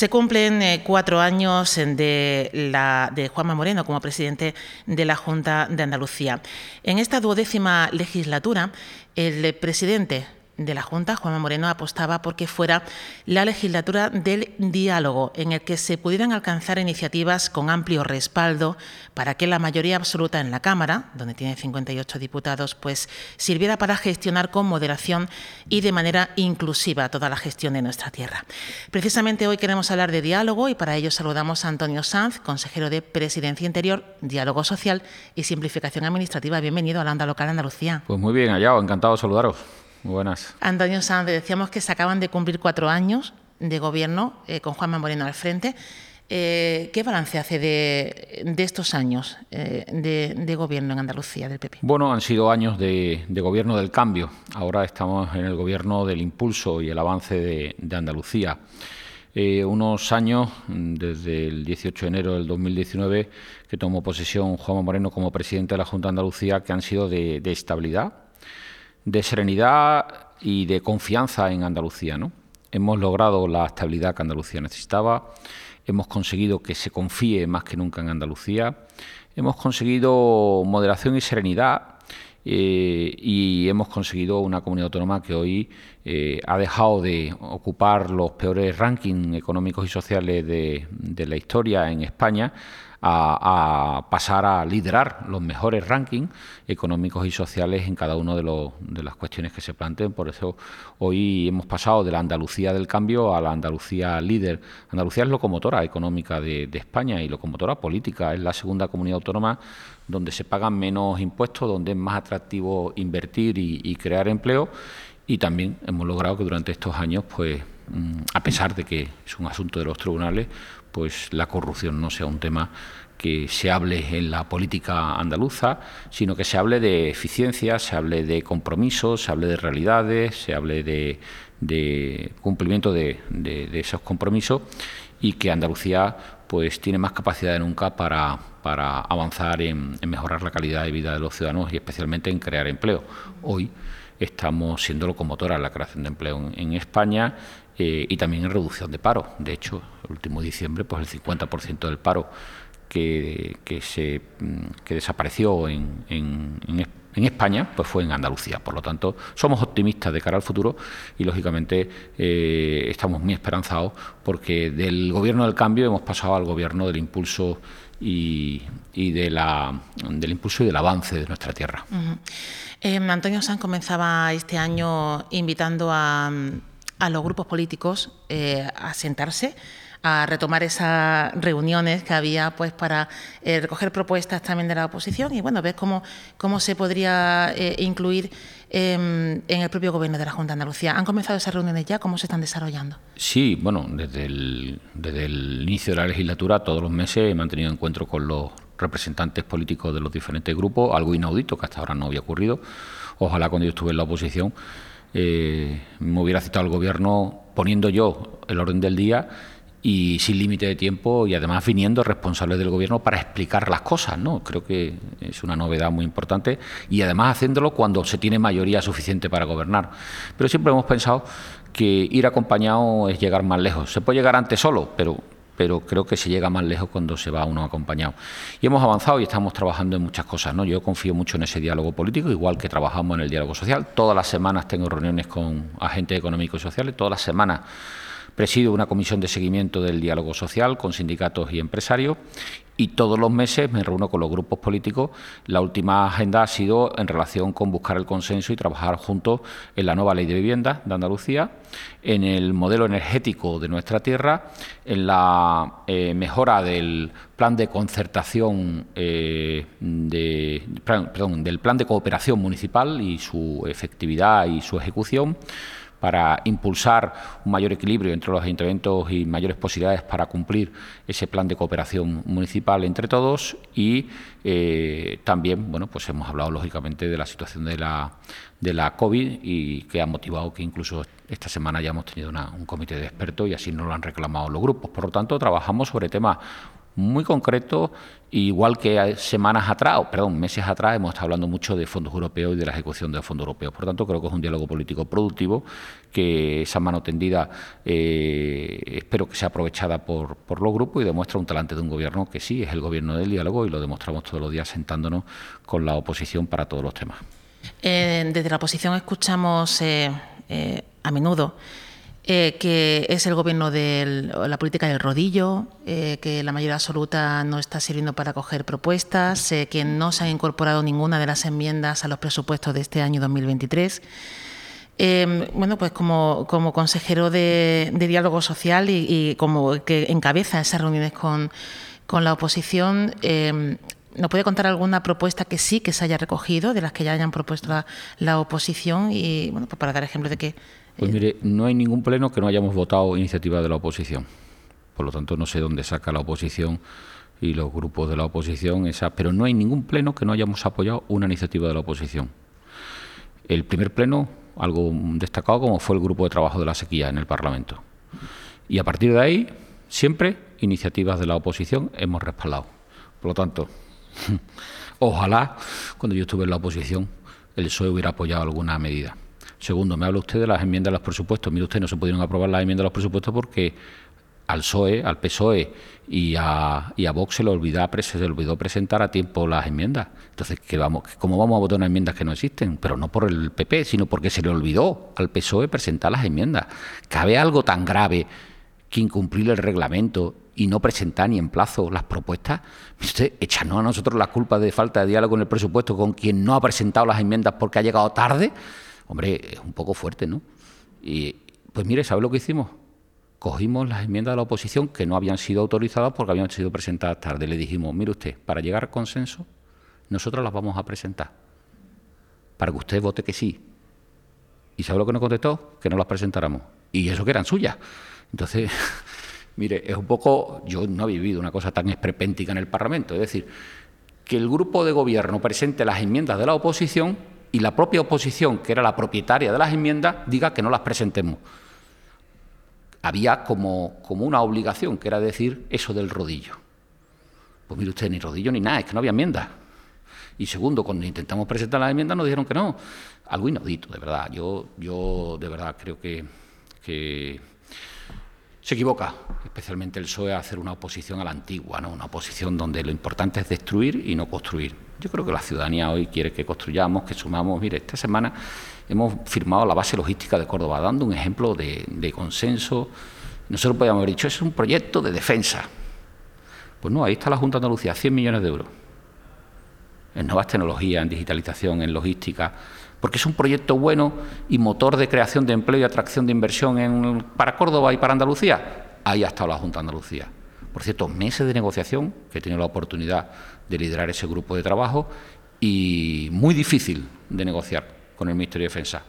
Se cumplen eh, cuatro años de, la, de Juanma Moreno como presidente de la Junta de Andalucía. En esta duodécima legislatura, el presidente de la Junta, Juanma Moreno, apostaba porque fuera la legislatura del diálogo, en el que se pudieran alcanzar iniciativas con amplio respaldo para que la mayoría absoluta en la Cámara, donde tiene 58 diputados, pues sirviera para gestionar con moderación y de manera inclusiva toda la gestión de nuestra tierra. Precisamente hoy queremos hablar de diálogo y para ello saludamos a Antonio Sanz, consejero de Presidencia Interior, Diálogo Social y Simplificación Administrativa. Bienvenido a la Local Andalucía. Pues muy bien, allá, encantado de saludaros. Muy buenas. Antonio Sanz, decíamos que se acaban de cumplir cuatro años de gobierno eh, con Juanma Moreno al frente. Eh, ¿Qué balance hace de, estos años eh, de, gobierno en Andalucía del PP? Bueno, han sido años de, gobierno del cambio. Ahora estamos en el gobierno del impulso y el avance de, Andalucía. unos años, desde el 18 de enero del 2019, que tomó posesión Juanma Moreno como presidente de la Junta de Andalucía, que han sido de estabilidad, de serenidad y de confianza en Andalucía. ¿no? Hemos logrado la estabilidad que Andalucía necesitaba, hemos conseguido que se confíe más que nunca en Andalucía, hemos conseguido moderación y serenidad eh, y hemos conseguido una comunidad autónoma que hoy eh, ha dejado de ocupar los peores rankings económicos y sociales de, de la historia en España a, pasar a liderar los mejores rankings económicos y sociales en cada una de, de las cuestiones que se planteen. Por eso hoy hemos pasado de la Andalucía del cambio a la Andalucía líder. Andalucía es locomotora económica de, España y locomotora política. Es la segunda comunidad autónoma donde se pagan menos impuestos, donde es más atractivo invertir y, crear empleo. Y también hemos logrado que durante estos años, pues, mm, a pesar de que es un asunto de los tribunales, pues la corrupción no sea un tema que se hable en la política andaluza, sino que se hable de eficiencia, se hable de compromisos, se hable de realidades, se hable de, cumplimiento de, esos compromisos y que Andalucía pues tiene más capacidad de nunca para, avanzar en, mejorar la calidad de vida de los ciudadanos y especialmente en crear empleo. Hoy estamos siendo locomotora en la creación de empleo en España eh, y también en reducción de paro. De hecho, último diciembre, pues el 50% del paro que, se, mm, que desapareció en, en, en, España, pues fue en Andalucía. Por lo tanto, somos optimistas de cara al futuro y, lógicamente, eh, estamos muy esperanzados porque del gobierno del cambio hemos pasado al gobierno del impulso y, de la, del impulso y del avance de nuestra tierra. Eh, Antonio Sanz comenzaba este año invitando a a los grupos políticos eh, a sentarse a retomar esas reuniones que había pues para eh, recoger propuestas también de la oposición y bueno ver cómo, cómo se podría eh, incluir em, en el propio gobierno de la Junta de Andalucía. ¿Han comenzado esas reuniones ya? ¿Cómo se están desarrollando? Sí, bueno, desde el, desde el inicio de la legislatura todos los meses he mantenido encuentro con los representantes políticos de los diferentes grupos, algo inaudito que hasta ahora no había ocurrido. Ojalá cuando yo estuve en la oposición eh, me hubiera citado al gobierno poniendo yo el orden del día y sin límite de tiempo y además viniendo responsables del gobierno para explicar las cosas, ¿no? Creo que es una novedad muy importante y además haciéndolo cuando se tiene mayoría suficiente para gobernar. Pero siempre hemos pensado que ir acompañado es llegar más lejos. Se puede llegar antes solo, pero pero creo que se llega más lejos cuando se va uno acompañado. Y hemos avanzado y estamos trabajando en muchas cosas. ¿no? Yo confío mucho en ese diálogo político, igual que trabajamos en el diálogo social. Todas las semanas tengo reuniones con agentes económicos y sociales, todas las semanas Presido una comisión de seguimiento del diálogo social con sindicatos y empresarios y todos los meses me reúno con los grupos políticos. La última agenda ha sido en relación con buscar el consenso y trabajar juntos en la nueva ley de vivienda de Andalucía, en el modelo energético de nuestra tierra, en la eh, mejora del plan de concertación, eh, perdón, del plan de cooperación municipal y su efectividad y su ejecución para impulsar un mayor equilibrio entre los ayuntamientos y mayores posibilidades para cumplir ese plan de cooperación municipal entre todos y eh, también bueno pues hemos hablado lógicamente de la situación de la de la COVID y que ha motivado que incluso esta semana ya hemos tenido un comité de expertos y así nos lo han reclamado los grupos. Por lo tanto, trabajamos sobre temas muy concretos, igual que semanas atrás, perdón, meses atrás, hemos estado hablando mucho de fondos europeos y de la ejecución de fondos europeos. Por tanto, creo que es un diálogo político productivo, que esa mano tendida eh, espero que sea aprovechada por, por los grupos y demuestra un talante de un gobierno que sí es el gobierno del diálogo y lo demostramos todos los días sentándonos con la oposición para todos los temas. Eh, desde la oposición escuchamos eh, a menudo eh, que es el gobierno de la política del rodillo, eh, que la mayoría absoluta no está sirviendo para coger propuestas, eh, que no se ha incorporado ninguna de las enmiendas a los presupuestos de este año 2023. bueno, pues como, consejero de, diálogo social y, como que encabeza esas reuniones con, la oposición, ¿nos puede contar alguna propuesta que sí que se haya recogido, de las que ya hayan propuesto la, la oposición? Y bueno, pues para dar ejemplo de que pues mire, no hay ningún pleno que no hayamos votado iniciativa de la oposición. Por lo tanto, no sé dónde saca la oposición y los grupos de la oposición esa, pero no hay ningún pleno que no hayamos apoyado una iniciativa de la oposición. El primer pleno, algo destacado como fue el grupo de trabajo de la sequía en el Parlamento. Y a partir de ahí, siempre iniciativas de la oposición hemos respaldado. Por lo tanto, ojalá cuando yo estuve en la oposición el PSOE hubiera apoyado alguna medida. Segundo, me habla usted de las enmiendas a los presupuestos. Mire usted, no se pudieron aprobar las enmiendas a los presupuestos porque al PSOE, al PSOE y a, y a Vox se le, olvidó, se le olvidó presentar a tiempo las enmiendas. Entonces, ¿qué vamos, ¿cómo vamos a votar unas enmiendas que no existen? Pero no por el PP, sino porque se le olvidó al PSOE presentar las enmiendas. ¿Cabe algo tan grave que incumplir el reglamento y no presentar ni en plazo las propuestas? Usted, echarnos a nosotros la culpa de falta de diálogo en el presupuesto con quien no ha presentado las enmiendas porque ha llegado tarde. Hombre, es un poco fuerte, ¿no? Y pues mire, ¿sabe lo que hicimos? Cogimos las enmiendas de la oposición que no habían sido autorizadas porque habían sido presentadas tarde. Le dijimos, mire usted, para llegar al consenso, nosotros las vamos a presentar. Para que usted vote que sí. ¿Y sabe lo que nos contestó? Que no las presentáramos. Y eso que eran suyas. Entonces, mire, es un poco. Yo no he vivido una cosa tan esperpéntica en el Parlamento. Es decir, que el grupo de gobierno presente las enmiendas de la oposición y la propia oposición, que era la propietaria de las enmiendas, diga que no las presentemos. Había como, como una obligación, que era decir eso del rodillo. Pues mire usted, ni rodillo ni nada, es que no había enmiendas. Y segundo, cuando intentamos presentar las enmiendas nos dijeron que no. Algo inaudito, de verdad. Yo, yo de verdad creo que, se equivoca, especialmente el PSOE, a hacer una oposición a la antigua, ¿no? una oposición donde lo importante es destruir y no construir. Yo creo que la ciudadanía hoy quiere que construyamos, que sumamos. Mire, esta semana hemos firmado la base logística de Córdoba, dando un ejemplo de, consenso. Nosotros podríamos haber dicho, es un proyecto de defensa. Pues no, ahí está la Junta de Andalucía, 100 millones de euros. En nuevas tecnologías, en digitalización, en logística, porque es un proyecto bueno y motor de creación de empleo y atracción de inversión para Córdoba y para Andalucía. Ahí ha estado la Junta de Andalucía. Por cierto, meses de negociación, que he tenido la oportunidad de liderar ese grupo de trabajo, y muy difícil de negociar con el Ministerio de Defensa.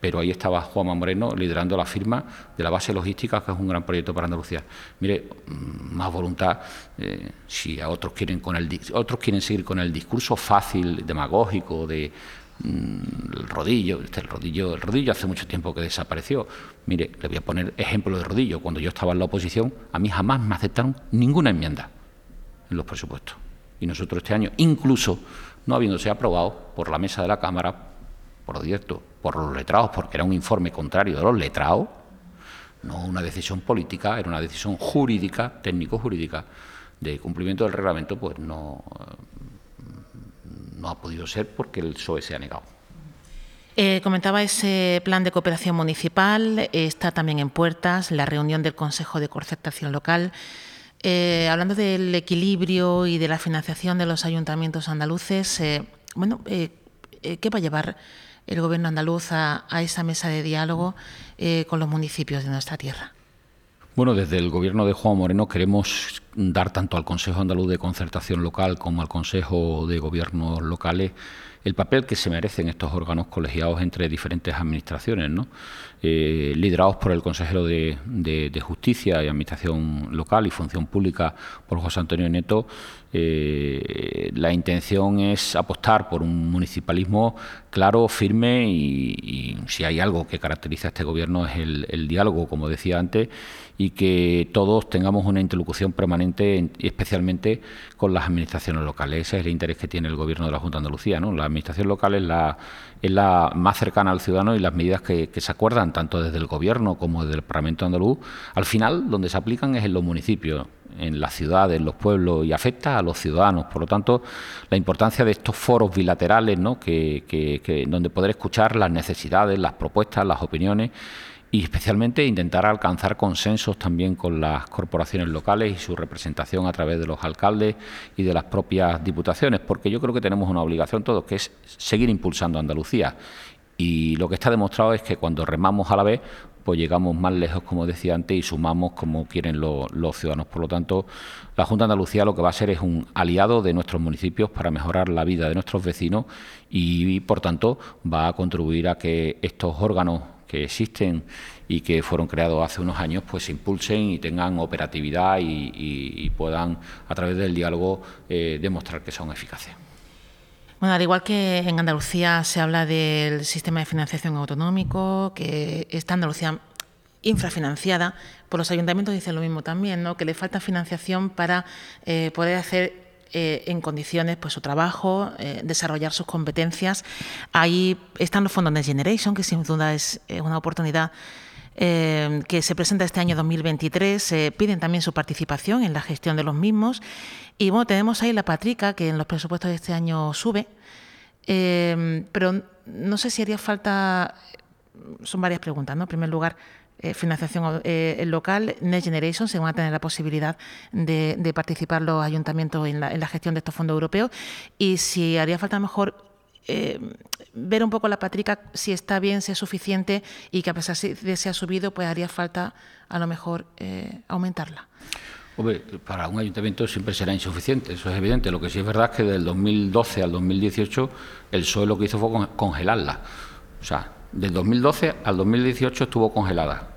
Pero ahí estaba Juanma Moreno liderando la firma de la base logística, que es un gran proyecto para Andalucía. Mire, mm, más voluntad, eh, si a otros quieren con el otros quieren seguir con el discurso fácil, demagógico, de Mm, el rodillo, este, el rodillo, el rodillo hace mucho tiempo que desapareció. Mire, le voy a poner ejemplo de rodillo. Cuando yo estaba en la oposición, a mí jamás me aceptaron ninguna enmienda en los presupuestos. Y nosotros este año, incluso no habiéndose aprobado por la mesa de la Cámara, por directo, por los letrados, porque era un informe contrario de los letrados, no una decisión política, era una decisión jurídica, técnico-jurídica, de cumplimiento del reglamento, pues no, no ha podido ser porque el PSOE se ha negado. Eh, comentaba ese plan de cooperación municipal, está también en puertas la reunión del Consejo de Concertación Local. Eh, hablando del equilibrio y de la financiación de los ayuntamientos andaluces, eh, bueno, ¿qué va a llevar el Gobierno andaluz a, esa mesa de diálogo con los municipios de nuestra tierra? Bueno, desde el Gobierno de Juan Moreno queremos dar tanto al Consejo Andaluz de Concertación Local como al Consejo de Gobiernos Locales el papel que se merecen estos órganos colegiados entre diferentes administraciones. Eh, liderados por el consejero de, Justicia y Administración Local y Función Pública por José Antonio Neto, eh, la intención es apostar por un municipalismo claro, firme y, si hay algo que caracteriza a este gobierno es el, diálogo, como decía antes, y que todos tengamos una interlocución permanente, especialmente con las administraciones locales. Ese es el interés que tiene el gobierno de la Junta de Andalucía. ¿no? La administración local es la, es la más cercana al ciudadano y las medidas que, se acuerdan, tanto desde el gobierno como desde el Parlamento andaluz, al final donde se aplican es en los municipios en las ciudades, en los pueblos y afecta a los ciudadanos. Por lo tanto, la importancia de estos foros bilaterales, ¿no? que, donde poder escuchar las necesidades, las propuestas, las opiniones y especialmente intentar alcanzar consensos también con las corporaciones locales y su representación a través de los alcaldes y de las propias diputaciones, porque yo creo que tenemos una obligación todos, que es seguir impulsando Andalucía. Y lo que está demostrado es que cuando remamos a la vez, pues llegamos más lejos, como decía antes, y sumamos como quieren los, ciudadanos. Por lo tanto, la Junta de Andalucía lo que va a ser es un aliado de nuestros municipios para mejorar la vida de nuestros vecinos y, por tanto, va a contribuir a que estos órganos que existen y que fueron creados hace unos años, pues se impulsen y tengan operatividad y, puedan, a través del diálogo, eh, demostrar que son eficaces. Bueno, al igual que en Andalucía se habla del sistema de financiación autonómico, que está Andalucía infrafinanciada, por los ayuntamientos dicen lo mismo también, ¿no? que le falta financiación para eh, poder hacer eh, en condiciones pues, su trabajo, eh, desarrollar sus competencias. Ahí están los fondos Next Generation, que sin duda es una oportunidad que se presenta este año 2023. piden también su participación en la gestión de los mismos. Y bueno, tenemos ahí la Patrica, que en los presupuestos de este año sube, pero no sé si haría falta, son varias preguntas, ¿no? En primer lugar, eh, financiación eh, local, Next Generation, se van a tener la posibilidad de, participar los ayuntamientos en la, gestión de estos fondos europeos y si haría falta mejor eh, ver un poco la patrica si está bien, si es suficiente y que a pesar de se ha subido, pues haría falta a lo mejor aumentarla. Hombre, para un ayuntamiento siempre será insuficiente, eso es evidente. Lo que sí es verdad es que del 2012 al 2018 el PSOE lo que hizo fue congelarla. O sea, del 2012 al 2018 estuvo congelada.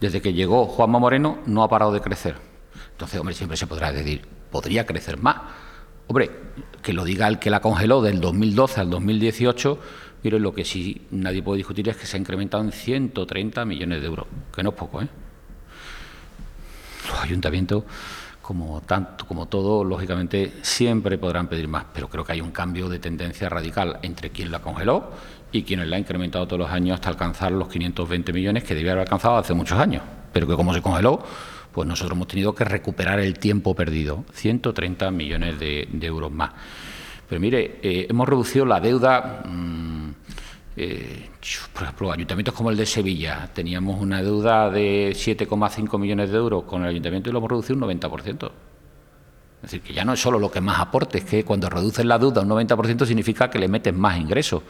Desde que llegó Juanma Moreno no ha parado de crecer. Entonces, hombre, siempre se podrá decir, podría crecer más. Hombre, que lo diga el que la congeló del 2012 al 2018, pero lo que sí nadie puede discutir es que se ha incrementado en 130 millones de euros, que no es poco, ¿eh? Los ayuntamientos, como tanto como todo, lógicamente siempre podrán pedir más, pero creo que hay un cambio de tendencia radical entre quien la congeló y quienes la ha incrementado todos los años hasta alcanzar los 520 millones que debía haber alcanzado hace muchos años, pero que como se congeló, pues nosotros hemos tenido que recuperar el tiempo perdido, 130 millones de, euros más. Pero mire, eh, hemos reducido la deuda, mm, eh, por ejemplo, ayuntamientos como el de Sevilla, teníamos una deuda de 7,5 millones de euros con el ayuntamiento y lo hemos reducido un 90%. Es decir, que ya no es solo lo que más aporte, es que cuando reduces la deuda un 90% significa que le metes más ingresos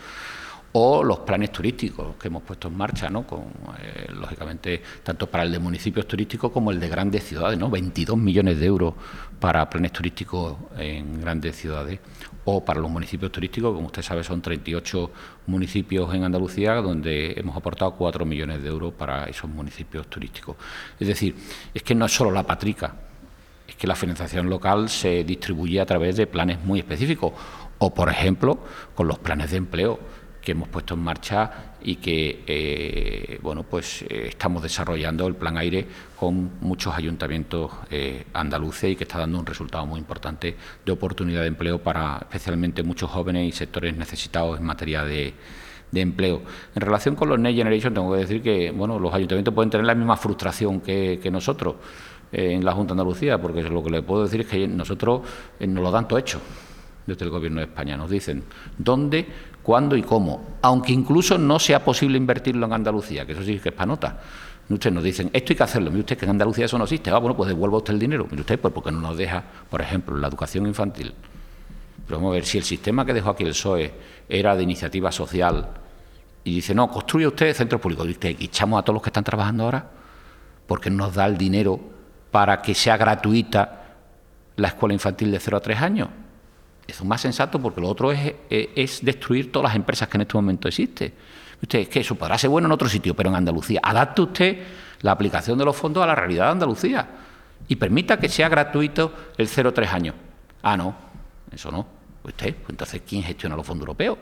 o los planes turísticos que hemos puesto en marcha, ¿no? Con, eh, lógicamente, tanto para el de municipios turísticos como el de grandes ciudades, ¿no? 22 millones de euros para planes turísticos en grandes ciudades, o para los municipios turísticos, como usted sabe, son 38 municipios en Andalucía, donde hemos aportado 4 millones de euros para esos municipios turísticos. Es decir, es que no es solo la patrica, es que la financiación local se distribuye a través de planes muy específicos, o, por ejemplo, con los planes de empleo que hemos puesto en marcha y que eh, bueno pues eh, estamos desarrollando el plan aire con muchos ayuntamientos eh, andaluces y que está dando un resultado muy importante de oportunidad de empleo para especialmente muchos jóvenes y sectores necesitados en materia de, empleo. En relación con los Next Generation tengo que decir que bueno los ayuntamientos pueden tener la misma frustración que, nosotros en la Junta Andalucía, porque lo que le puedo decir es que nosotros nos lo dan todo hecho desde el Gobierno de España. Nos dicen dónde, cuándo y cómo, aunque incluso no sea posible invertirlo en Andalucía, que eso sí que es para nota. Ustedes nos dicen, esto hay que hacerlo, mire usted que en Andalucía eso no existe, ah, bueno, pues devuelva usted el dinero, mire usted, pues porque no nos deja, por ejemplo, la educación infantil. Pero vamos a ver, si el sistema que dejó aquí el PSOE era de iniciativa social y dice, no, construye usted centros públicos, dice, echamos a todos los que están trabajando ahora, porque no nos da el dinero para que sea gratuita la escuela infantil de 0 a 3 años. Es más sensato porque lo otro es, es, destruir todas las empresas que en este momento existen. Usted, es que eso podrá ser bueno en otro sitio, pero en Andalucía. Adapte usted la aplicación de los fondos a la realidad de Andalucía y permita que sea gratuito el 0-3 años. Ah, no, eso no. Usted, pues entonces, ¿quién gestiona los fondos europeos?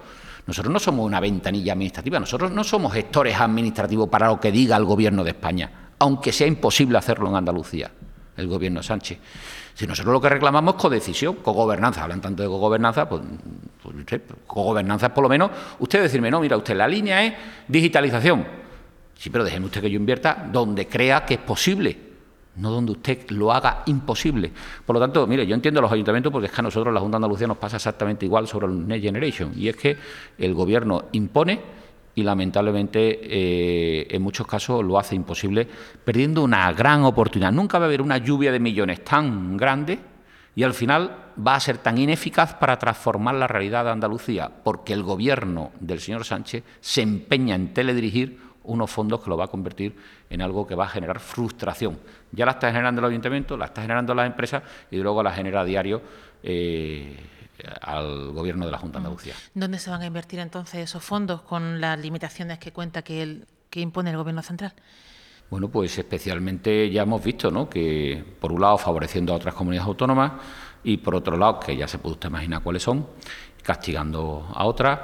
Nosotros no somos una ventanilla administrativa, nosotros no somos gestores administrativos para lo que diga el Gobierno de España, aunque sea imposible hacerlo en Andalucía, el Gobierno Sánchez. Si nosotros lo que reclamamos es codecisión, cogobernanza, hablan tanto de cogobernanza, pues, pues cogobernanza es por lo menos usted decirme, no, mira, usted la línea es digitalización. Sí, pero déjeme usted que yo invierta donde crea que es posible no donde usted lo haga imposible. Por lo tanto, mire, yo entiendo los ayuntamientos porque es que a nosotros, la Junta de Andalucía, nos pasa exactamente igual sobre el Next Generation, y es que el Gobierno impone y lamentablemente eh, en muchos casos lo hace imposible, perdiendo una gran oportunidad. Nunca va a haber una lluvia de millones tan grande y al final va a ser tan ineficaz para transformar la realidad de Andalucía, porque el Gobierno del señor Sánchez se empeña en teledirigir unos fondos que lo va a convertir en algo que va a generar frustración. Ya la está generando el ayuntamiento, la está generando las empresas y luego la genera a diario eh, al gobierno de la Junta de Andalucía. ¿Dónde se van a invertir entonces esos fondos con las limitaciones que cuenta que, el, que impone el gobierno central? Bueno, pues especialmente ya hemos visto ¿no? que, por un lado, favoreciendo a otras comunidades autónomas y, por otro lado, que ya se puede usted imaginar cuáles son, castigando a otras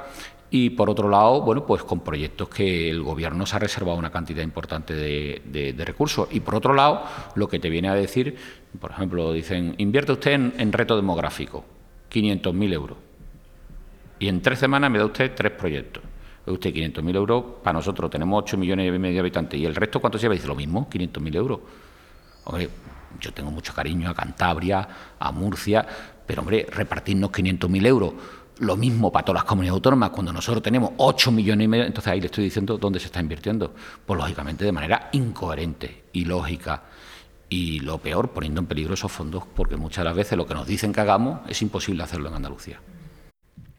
y por otro lado, bueno, pues con proyectos que el gobierno se ha reservado una cantidad importante de, recursos. Y por otro lado, lo que te viene a decir, por ejemplo, dicen, invierte usted en, reto demográfico, 500.000 euros. Y en tres semanas me da usted tres proyectos. Usted 500.000 euros, para nosotros tenemos 8 millones y medio de habitantes. ¿Y el resto cuánto se lleva? Dice lo mismo, 500.000 euros. Hombre, yo tengo mucho cariño a Cantabria, a Murcia, pero hombre, repartirnos 500.000 euros lo mismo para todas las comunidades autónomas, cuando nosotros tenemos 8 millones y medio, entonces ahí le estoy diciendo dónde se está invirtiendo. Pues lógicamente de manera incoherente, ilógica y lo peor, poniendo en peligro esos fondos, porque muchas de las veces lo que nos dicen que hagamos es imposible hacerlo en Andalucía.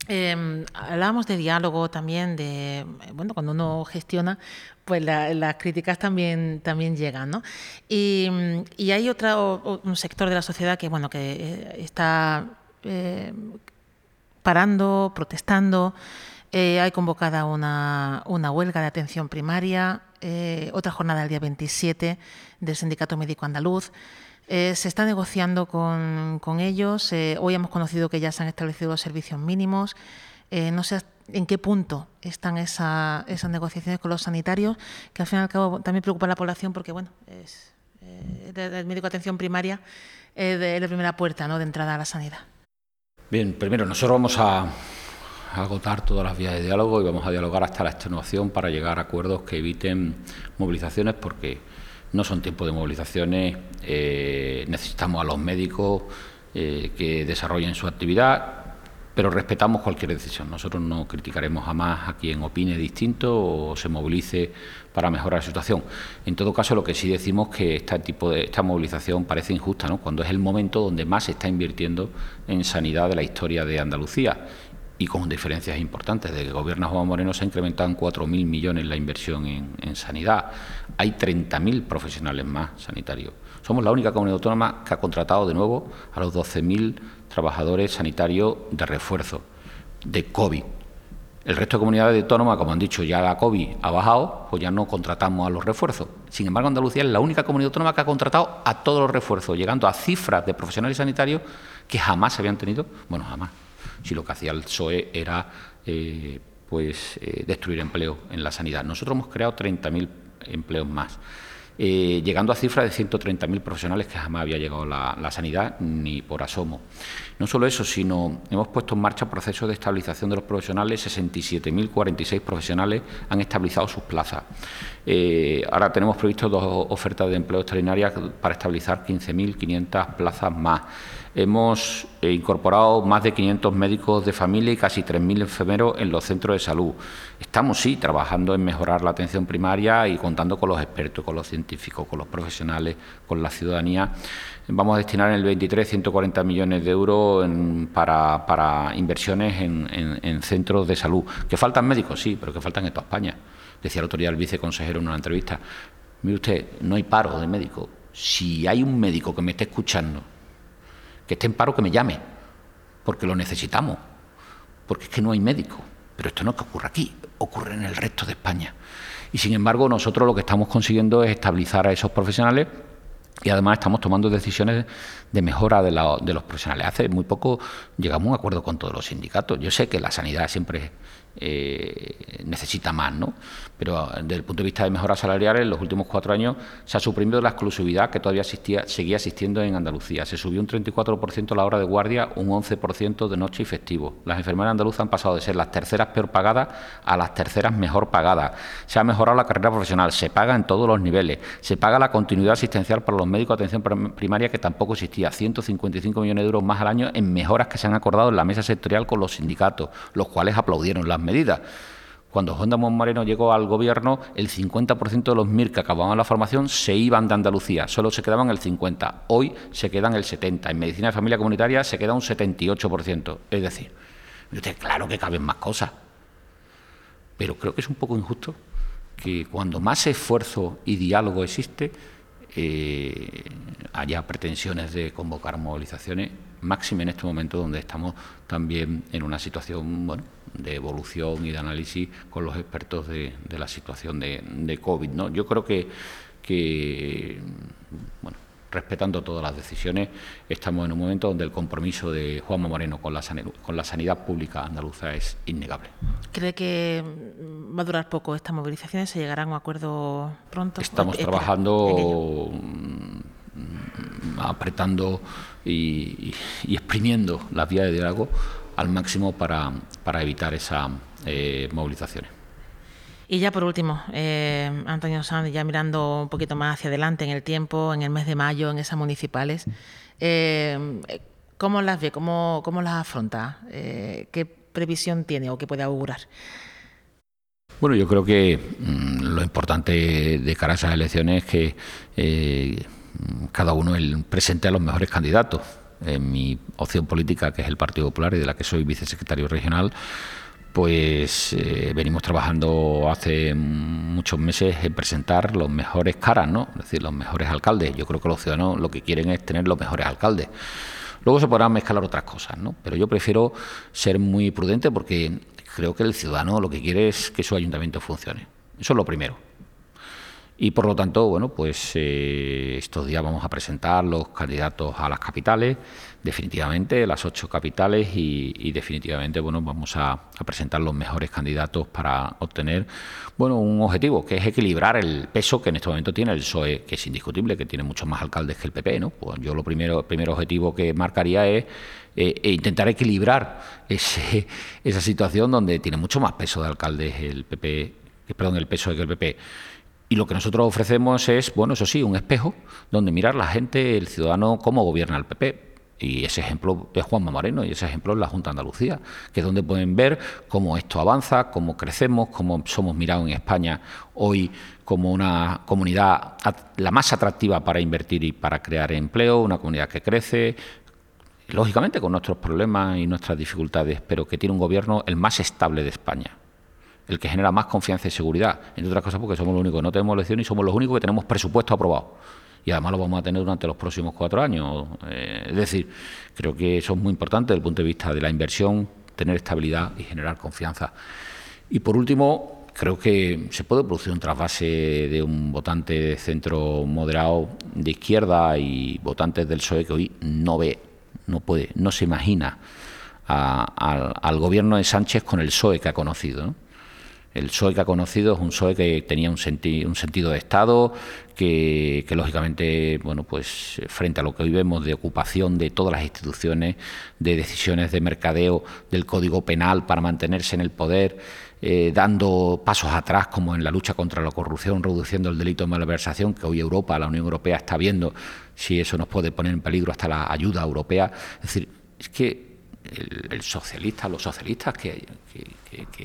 Eh, hablábamos de diálogo también, de bueno, cuando uno gestiona, pues las críticas también, también llegan, ¿no? Y, hay otro un sector de la sociedad que bueno que eh, está eh, parando, protestando. Eh, hay convocada una, huelga de atención primaria, eh, otra jornada el día 27 del Sindicato Médico Andaluz. Eh, se está negociando con, ellos. hoy hemos conocido que ya se han establecido los servicios mínimos. no sé en qué punto están esas negociaciones con los sanitarios, que al fin y al cabo también preocupa a la población porque, bueno, es, el médico de atención primaria es la primera puerta ¿no? de entrada a la sanidad. Bien, primero nosotros vamos a, agotar todas las vías de diálogo y vamos a dialogar hasta la extenuación para llegar a acuerdos que eviten movilizaciones porque no son tiempos de movilizaciones, eh, necesitamos a los médicos eh, que desarrollen su actividad pero respetamos cualquier decisión. Nosotros no criticaremos jamás a quien opine distinto o se movilice para mejorar la situación. En todo caso, lo que sí decimos es que este tipo de esta movilización parece injusta, ¿no? cuando es el momento donde más se está invirtiendo en sanidad de la historia de Andalucía y con diferencias importantes. Desde que gobierna Juan Moreno se ha incrementado en 4.000 millones la inversión en, en sanidad. Hay 30.000 profesionales más sanitarios. Somos la única comunidad autónoma que ha contratado de nuevo a los 12.000 trabajadores sanitarios de refuerzo de COVID. El resto de comunidades autónomas, como han dicho, ya la COVID ha bajado, pues ya no contratamos a los refuerzos. Sin embargo, Andalucía es la única comunidad autónoma que ha contratado a todos los refuerzos, llegando a cifras de profesionales sanitarios que jamás se habían tenido, bueno, jamás, si lo que hacía el PSOE era eh, pues eh, destruir empleo en la sanidad. Nosotros hemos creado 30.000 empleos más. Eh, llegando a cifras de 130.000 profesionales que jamás había llegado la, la, sanidad ni por asomo. No solo eso, sino hemos puesto en marcha procesos de estabilización de los profesionales, 67.046 profesionales han estabilizado sus plazas. Ahora tenemos previsto dos ofertas de empleo extraordinarias para estabilizar 15.500 plazas más. Hemos eh, incorporado más de 500 médicos de familia y casi 3.000 enfermeros en los centros de salud. Estamos, sí, trabajando en mejorar la atención primaria y contando con los expertos, con los científicos, con los profesionales, con la ciudadanía. Vamos a destinar en el 23 140 millones de euros para, inversiones en, centros de salud. ¿Que faltan médicos? Sí, pero que faltan en toda España. Decía el otro día el viceconsejero en una entrevista. Mire usted, no hay paro de médicos. Si hay un médico que me esté escuchando que esté en paro, que me llame. porque lo necesitamos, porque es que no hay médico. Pero esto no es que ocurra aquí, ocurre en el resto de España. Y sin embargo, nosotros lo que estamos consiguiendo es estabilizar a esos profesionales y además estamos tomando decisiones de mejora de, los profesionales. Hace muy poco llegamos a un acuerdo con todos los sindicatos. Yo sé que la sanidad siempre eh, necesita más, ¿no? Pero desde el punto de vista de mejoras salariales, en los últimos cuatro años se ha suprimido la exclusividad que todavía existía, seguía existiendo en Andalucía. Se subió un 34% la hora de guardia, un 11% de noche y festivo. Las enfermeras andaluzas han pasado de ser las terceras peor pagadas a las terceras mejor pagadas. Se ha mejorado la carrera profesional, se paga en todos los niveles, se paga la continuidad asistencial para los médicos de atención primaria que tampoco existía, 155 millones de euros más al año en mejoras que se han acordado en la mesa sectorial con los sindicatos, los cuales aplaudieron las medidas. Cuando Juan Moreno llegó al gobierno, el 50% de los MIR que acababan la formación se iban de Andalucía, solo se quedaban el 50%. Hoy se quedan el 70%. En medicina de familia comunitaria se queda un 78%. Es decir, claro que caben más cosas. Pero creo que es un poco injusto que cuando más esfuerzo y diálogo existe, eh, haya pretensiones de convocar movilizaciones, máxime en este momento donde estamos también en una situación bueno, de evolución y de análisis con los expertos de, la situación de, COVID. ¿no? Yo creo que, que bueno, respetando todas las decisiones, estamos en un momento donde el compromiso de Juanma Moreno con la, con la sanidad pública andaluza es innegable. ¿Cree que va a durar poco estas movilizaciones? ¿Se llegará a un acuerdo pronto? Estamos trabajando mm, apretando y, y, exprimiendo las vías de diálogo al máximo para, para evitar esas eh, movilizaciones. Y ya por último, eh, Antonio Sanz, ya mirando un poquito más hacia adelante en el tiempo, en el mes de mayo, en esas municipales, eh, ¿cómo las ve? ¿Cómo, cómo las afronta? ¿Qué previsión tiene o qué puede augurar? Bueno, yo creo que mm, lo importante de cara a esas elecciones es que cada uno presente a los mejores candidatos en mi opción política, que es el Partido Popular y de la que soy vicesecretario regional, pues eh, venimos trabajando hace muchos meses en presentar los mejores caras, ¿no? Es decir, los mejores alcaldes. Yo creo que los ciudadanos lo que quieren es tener los mejores alcaldes. Luego se podrán mezclar otras cosas, ¿no? Pero yo prefiero ser muy prudente porque creo que el ciudadano lo que quiere es que su ayuntamiento funcione. Eso es lo primero. Y por lo tanto, bueno, pues eh, estos días vamos a presentar los candidatos a las capitales, definitivamente, las ocho capitales, y, definitivamente, bueno, vamos a, presentar los mejores candidatos para obtener, bueno, un objetivo, que es equilibrar el peso que en este momento tiene el PSOE, que es indiscutible, que tiene muchos más alcaldes que el PP, ¿no? Pues yo lo primero, el primer objetivo que marcaría es eh, e intentar equilibrar ese, esa situación donde tiene mucho más peso de alcaldes el PP, perdón, el peso que el PP. Y lo que nosotros ofrecemos es, bueno, eso sí, un espejo donde mirar la gente, el ciudadano, cómo gobierna el PP. Y ese ejemplo es Juanma Moreno y ese ejemplo es la Junta de Andalucía, que es donde pueden ver cómo esto avanza, cómo crecemos, cómo somos mirados en España hoy como una comunidad la más atractiva para invertir y para crear empleo, una comunidad que crece, lógicamente con nuestros problemas y nuestras dificultades, pero que tiene un gobierno el más estable de España el que genera más confianza y seguridad, entre otras cosas porque somos los únicos que no tenemos elecciones y somos los únicos que tenemos presupuesto aprobado. Y además lo vamos a tener durante los próximos cuatro años. Eh, es decir, creo que eso es muy importante desde el punto de vista de la inversión, tener estabilidad y generar confianza. Y por último, creo que se puede producir un trasvase de un votante de centro moderado de izquierda y votantes del PSOE que hoy no ve, no puede, no se imagina al gobierno de Sánchez con el PSOE que ha conocido. ¿no? El PSOE que ha conocido es un PSOE que tenía un, un sentido de Estado, que, lógicamente, bueno, pues frente a lo que hoy vemos de ocupación de todas las instituciones, de decisiones de mercadeo del Código Penal para mantenerse en el poder, eh, dando pasos atrás como en la lucha contra la corrupción, reduciendo el delito de malversación, que hoy Europa, la Unión Europea está viendo si eso nos puede poner en peligro hasta la ayuda europea. Es decir, es que el, socialista, los socialistas que,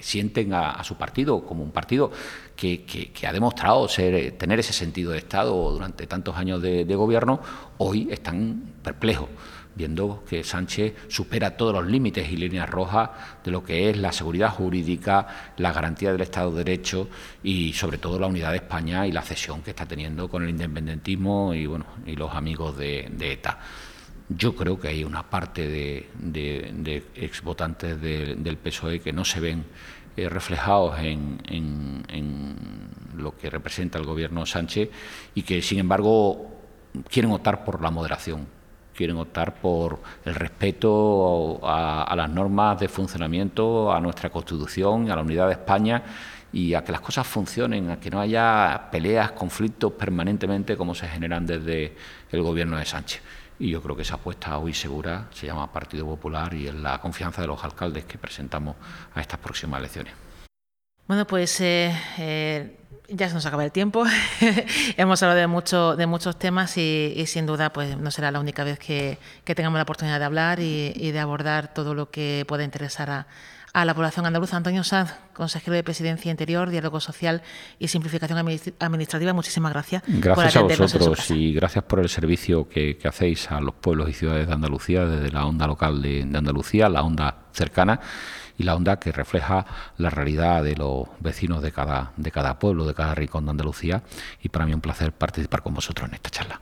sienten a, su partido como un partido que, ha demostrado ser, tener ese sentido de Estado durante tantos años de, gobierno, hoy están perplejos viendo que Sánchez supera todos los límites y líneas rojas de lo que es la seguridad jurídica, la garantía del Estado de Derecho y sobre todo la unidad de España y la cesión que está teniendo con el independentismo y bueno y los amigos de ETA. Yo creo que hay una parte de, de, ex votantes del PSOE que no se ven eh, reflejados en, en, lo que representa el gobierno Sánchez y que, sin embargo, quieren optar por la moderación, quieren optar por el respeto a, las normas de funcionamiento, a nuestra Constitución, a la unidad de España y a que las cosas funcionen, a que no haya peleas, conflictos permanentemente como se generan desde el gobierno de Sánchez. Y yo creo que esa apuesta hoy segura se llama Partido Popular y es la confianza de los alcaldes que presentamos a estas próximas elecciones. Bueno, pues eh, eh, ya se nos acaba el tiempo. Hemos hablado de, mucho, de muchos temas y, sin duda pues no será la única vez que, tengamos la oportunidad de hablar y, de abordar todo lo que pueda interesar a, la población andaluza. Antonio Sanz, consejero de Presidencia Interior, Diálogo Social y Simplificación Administrativa, muchísimas gracias. Gracias a vosotros y gracias por el servicio que, hacéis a los pueblos y ciudades de Andalucía desde la onda local de Andalucía, la onda cercana y la onda que refleja la realidad de los vecinos de cada, de cada pueblo, de cada rincón de Andalucía. Y para mí un placer participar con vosotros en esta charla.